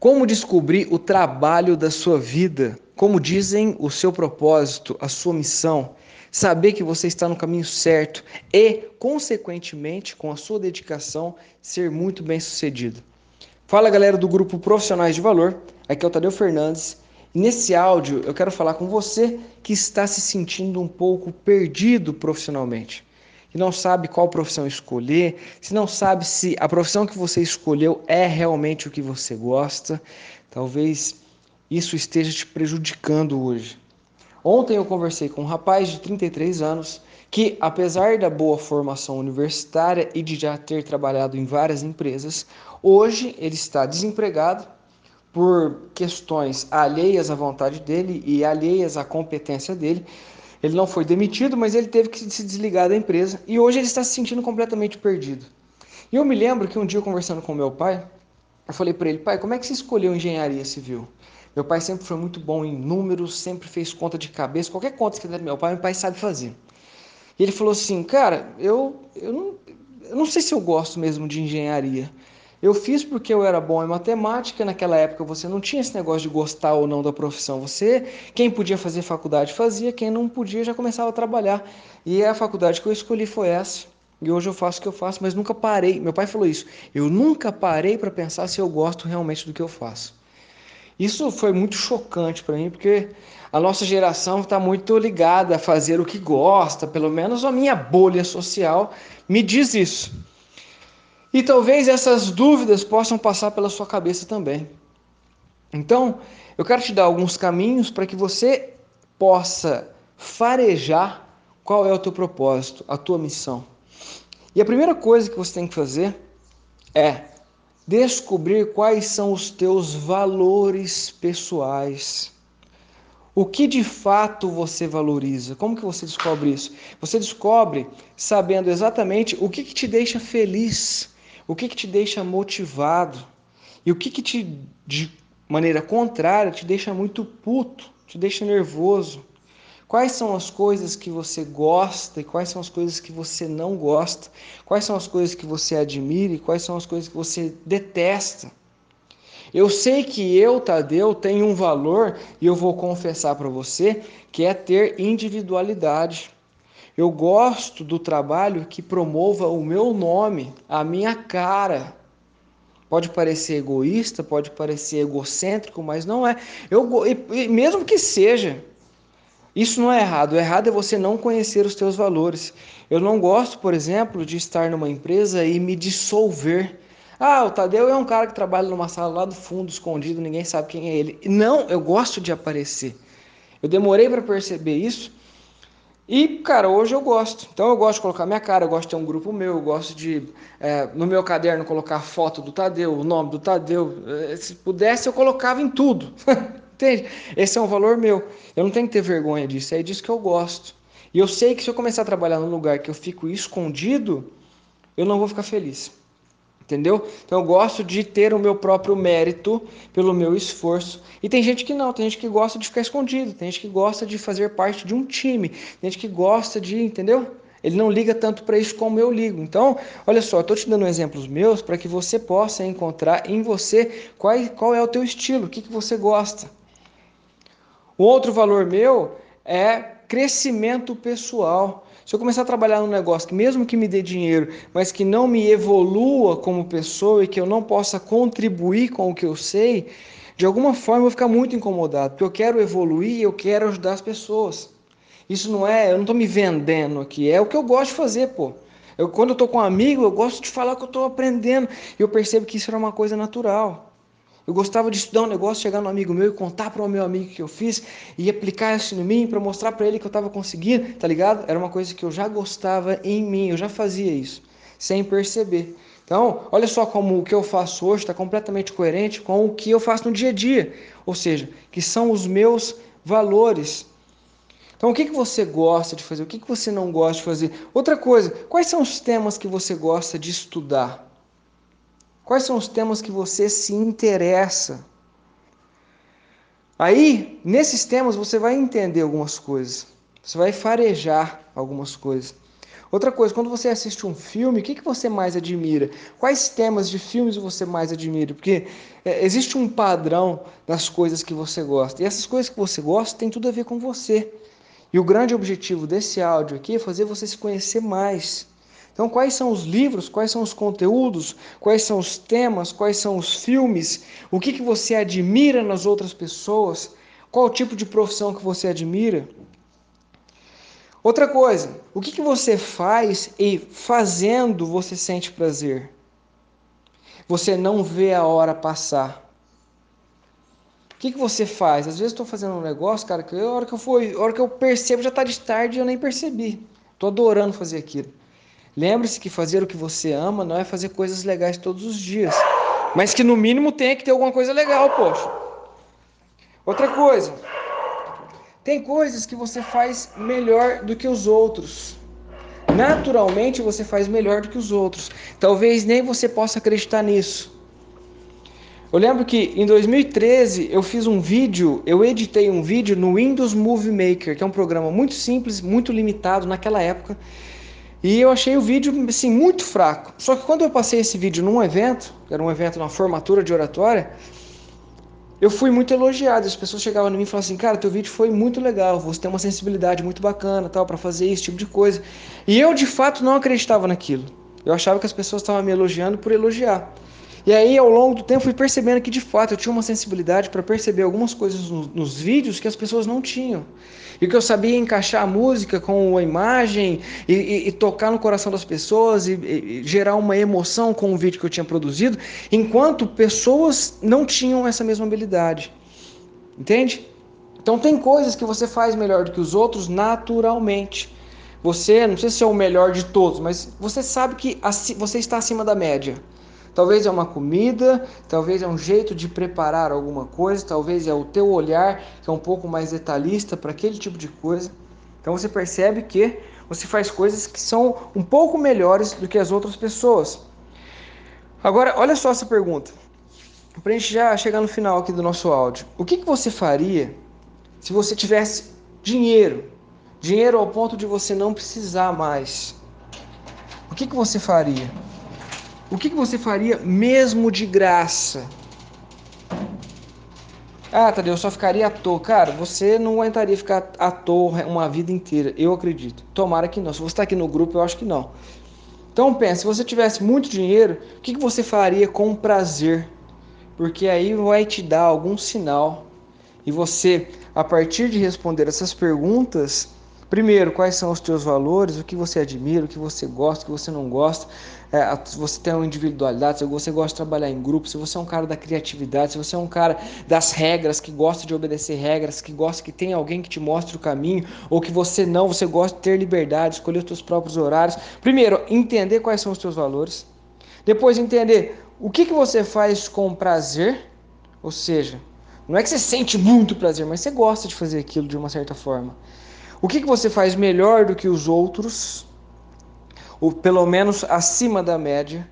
Como descobrir o trabalho da sua vida? Como dizem o seu propósito, a sua missão? Saber que você está no caminho certo e, consequentemente, com a sua dedicação, ser muito bem sucedido. Fala galera do grupo Profissionais de Valor, aqui é o Tadeu Fernandes. E nesse áudio eu quero falar com você que está se sentindo um pouco perdido profissionalmente que não sabe qual profissão escolher, se não sabe se a profissão que você escolheu é realmente o que você gosta, talvez isso esteja te prejudicando hoje. Ontem eu conversei com um rapaz de 33 anos que, apesar da boa formação universitária e de já ter trabalhado em várias empresas, hoje ele está desempregado por questões alheias à vontade dele e alheias à competência dele, ele não foi demitido, mas ele teve que se desligar da empresa e hoje ele está se sentindo completamente perdido. E eu me lembro que um dia, conversando com meu pai, eu falei para ele: pai, como é que você escolheu engenharia civil? Meu pai sempre foi muito bom em números, sempre fez conta de cabeça, qualquer conta que der meu pai, meu pai sabe fazer. E ele falou assim: cara, eu, eu, não, eu não sei se eu gosto mesmo de engenharia. Eu fiz porque eu era bom em matemática, naquela época você não tinha esse negócio de gostar ou não da profissão. Você, quem podia fazer faculdade fazia, quem não podia já começava a trabalhar. E a faculdade que eu escolhi foi essa. E hoje eu faço o que eu faço, mas nunca parei. Meu pai falou isso. Eu nunca parei para pensar se eu gosto realmente do que eu faço. Isso foi muito chocante para mim, porque a nossa geração está muito ligada a fazer o que gosta, pelo menos a minha bolha social me diz isso. E talvez essas dúvidas possam passar pela sua cabeça também. Então, eu quero te dar alguns caminhos para que você possa farejar qual é o teu propósito, a tua missão. E a primeira coisa que você tem que fazer é descobrir quais são os teus valores pessoais. O que de fato você valoriza? Como que você descobre isso? Você descobre sabendo exatamente o que, que te deixa feliz o que, que te deixa motivado e o que, que te, de maneira contrária, te deixa muito puto, te deixa nervoso. Quais são as coisas que você gosta e quais são as coisas que você não gosta? Quais são as coisas que você admira e quais são as coisas que você detesta? Eu sei que eu, Tadeu, tenho um valor e eu vou confessar para você que é ter individualidade. Eu gosto do trabalho que promova o meu nome, a minha cara. Pode parecer egoísta, pode parecer egocêntrico, mas não é. Eu, mesmo que seja, isso não é errado. O errado é você não conhecer os teus valores. Eu não gosto, por exemplo, de estar numa empresa e me dissolver. Ah, o Tadeu é um cara que trabalha numa sala lá do fundo, escondido, ninguém sabe quem é ele. Não, eu gosto de aparecer. Eu demorei para perceber isso e, cara, hoje eu gosto. Então eu gosto de colocar minha cara, eu gosto de ter um grupo meu, eu gosto de, é, no meu caderno, colocar foto do Tadeu, o nome do Tadeu. É, se pudesse, eu colocava em tudo. Entende? Esse é um valor meu. Eu não tenho que ter vergonha disso, é disso que eu gosto. E eu sei que se eu começar a trabalhar num lugar que eu fico escondido, eu não vou ficar feliz entendeu? Então eu gosto de ter o meu próprio mérito pelo meu esforço. E tem gente que não, tem gente que gosta de ficar escondido, tem gente que gosta de fazer parte de um time, tem gente que gosta de, entendeu? Ele não liga tanto para isso como eu ligo. Então, olha só, estou te dando exemplos meus para que você possa encontrar em você qual, qual é o teu estilo, o que, que você gosta. O outro valor meu é crescimento pessoal. Se eu começar a trabalhar num negócio que, mesmo que me dê dinheiro, mas que não me evolua como pessoa e que eu não possa contribuir com o que eu sei, de alguma forma eu vou ficar muito incomodado, porque eu quero evoluir e eu quero ajudar as pessoas. Isso não é, eu não estou me vendendo aqui, é o que eu gosto de fazer, pô. Eu, quando eu estou com um amigo, eu gosto de falar que eu estou aprendendo. E eu percebo que isso era uma coisa natural. Eu gostava de estudar um negócio, chegar no amigo meu e contar para o meu amigo que eu fiz e aplicar isso em mim para mostrar para ele que eu estava conseguindo, tá ligado? Era uma coisa que eu já gostava em mim, eu já fazia isso, sem perceber. Então, olha só como o que eu faço hoje está completamente coerente com o que eu faço no dia a dia, ou seja, que são os meus valores. Então, o que, que você gosta de fazer? O que, que você não gosta de fazer? Outra coisa, quais são os temas que você gosta de estudar? Quais são os temas que você se interessa? Aí, nesses temas, você vai entender algumas coisas. Você vai farejar algumas coisas. Outra coisa, quando você assiste um filme, o que, que você mais admira? Quais temas de filmes você mais admira? Porque é, existe um padrão das coisas que você gosta. E essas coisas que você gosta têm tudo a ver com você. E o grande objetivo desse áudio aqui é fazer você se conhecer mais. Então, quais são os livros, quais são os conteúdos, quais são os temas, quais são os filmes, o que, que você admira nas outras pessoas, qual tipo de profissão que você admira? Outra coisa, o que, que você faz e fazendo você sente prazer? Você não vê a hora passar. O que, que você faz? Às vezes estou fazendo um negócio, cara, que a hora que eu for, a hora que eu percebo já está de tarde e eu nem percebi. Estou adorando fazer aquilo. Lembre-se que fazer o que você ama não é fazer coisas legais todos os dias, mas que no mínimo tem que ter alguma coisa legal, poxa. Outra coisa, tem coisas que você faz melhor do que os outros. Naturalmente você faz melhor do que os outros. Talvez nem você possa acreditar nisso. Eu lembro que em 2013 eu fiz um vídeo, eu editei um vídeo no Windows Movie Maker, que é um programa muito simples, muito limitado naquela época. E eu achei o vídeo assim muito fraco. Só que quando eu passei esse vídeo num evento, que era um evento na formatura de oratória, eu fui muito elogiado. As pessoas chegavam em mim e falavam assim: "Cara, teu vídeo foi muito legal, você tem uma sensibilidade muito bacana, tal, para fazer esse tipo de coisa". E eu de fato não acreditava naquilo. Eu achava que as pessoas estavam me elogiando por elogiar. E aí, ao longo do tempo, fui percebendo que de fato eu tinha uma sensibilidade para perceber algumas coisas nos, nos, vídeos que as pessoas não tinham. E que eu sabia encaixar a música com a imagem e, e, e tocar no coração das pessoas e, e, gerar uma emoção com o vídeo que eu tinha produzido, enquanto pessoas não tinham essa mesma habilidade. Entende? Então, tem coisas que você faz melhor do que os outros naturalmente. Você, não sei se é o melhor de todos, mas você sabe que você está acima da média. Talvez é uma comida, talvez é um jeito de preparar alguma coisa, talvez é o teu olhar que é um pouco mais detalhista para aquele tipo de coisa. Então você percebe que você faz coisas que são um pouco melhores do que as outras pessoas. Agora, olha só essa pergunta. Para a gente já chegar no final aqui do nosso áudio. O que, que você faria se você tivesse dinheiro? Dinheiro ao ponto de você não precisar mais. O que, que você faria? O que, que você faria mesmo de graça? Ah, Tadeu, eu só ficaria à toa. Cara, você não aguentaria ficar à toa uma vida inteira, eu acredito. Tomara que não. Se você está aqui no grupo, eu acho que não. Então pense, se você tivesse muito dinheiro, o que, que você faria com prazer? Porque aí vai te dar algum sinal. E você, a partir de responder essas perguntas, Primeiro, quais são os teus valores, o que você admira, o que você gosta, o que você não gosta. É, se você tem uma individualidade, se você gosta de trabalhar em grupo, se você é um cara da criatividade, se você é um cara das regras, que gosta de obedecer regras, que gosta que tem alguém que te mostre o caminho, ou que você não, você gosta de ter liberdade, escolher os teus próprios horários. Primeiro, entender quais são os teus valores. Depois, entender o que, que você faz com prazer, ou seja, não é que você sente muito prazer, mas você gosta de fazer aquilo de uma certa forma. O que, que você faz melhor do que os outros, ou pelo menos acima da média?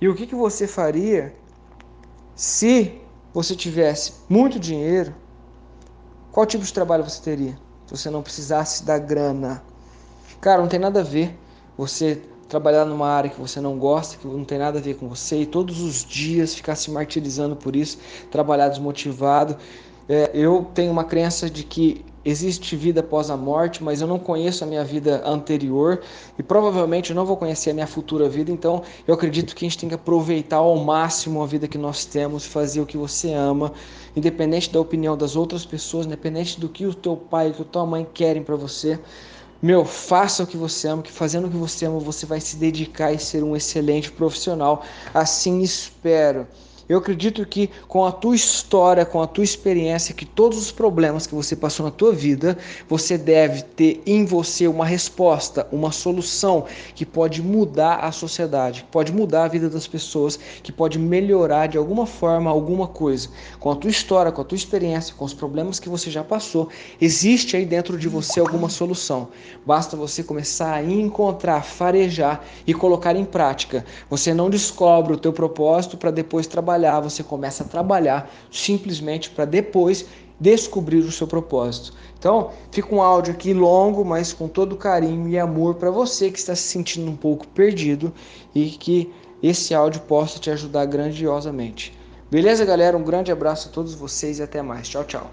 E o que, que você faria se você tivesse muito dinheiro? Qual tipo de trabalho você teria? Se você não precisasse da grana. Cara, não tem nada a ver você trabalhar numa área que você não gosta, que não tem nada a ver com você, e todos os dias ficar se martirizando por isso, trabalhar desmotivado. É, eu tenho uma crença de que existe vida após a morte, mas eu não conheço a minha vida anterior e provavelmente eu não vou conhecer a minha futura vida, então eu acredito que a gente tem que aproveitar ao máximo a vida que nós temos, fazer o que você ama, independente da opinião das outras pessoas, independente do que o teu pai e a tua mãe querem para você. Meu, faça o que você ama, que fazendo o que você ama, você vai se dedicar e ser um excelente profissional. Assim espero. Eu acredito que com a tua história, com a tua experiência, que todos os problemas que você passou na tua vida, você deve ter em você uma resposta, uma solução que pode mudar a sociedade, que pode mudar a vida das pessoas, que pode melhorar de alguma forma alguma coisa. Com a tua história, com a tua experiência, com os problemas que você já passou, existe aí dentro de você alguma solução. Basta você começar a encontrar, farejar e colocar em prática. Você não descobre o teu propósito para depois trabalhar trabalhar, você começa a trabalhar simplesmente para depois descobrir o seu propósito. Então, fica um áudio aqui longo, mas com todo carinho e amor para você que está se sentindo um pouco perdido e que esse áudio possa te ajudar grandiosamente. Beleza, galera? Um grande abraço a todos vocês e até mais. Tchau, tchau.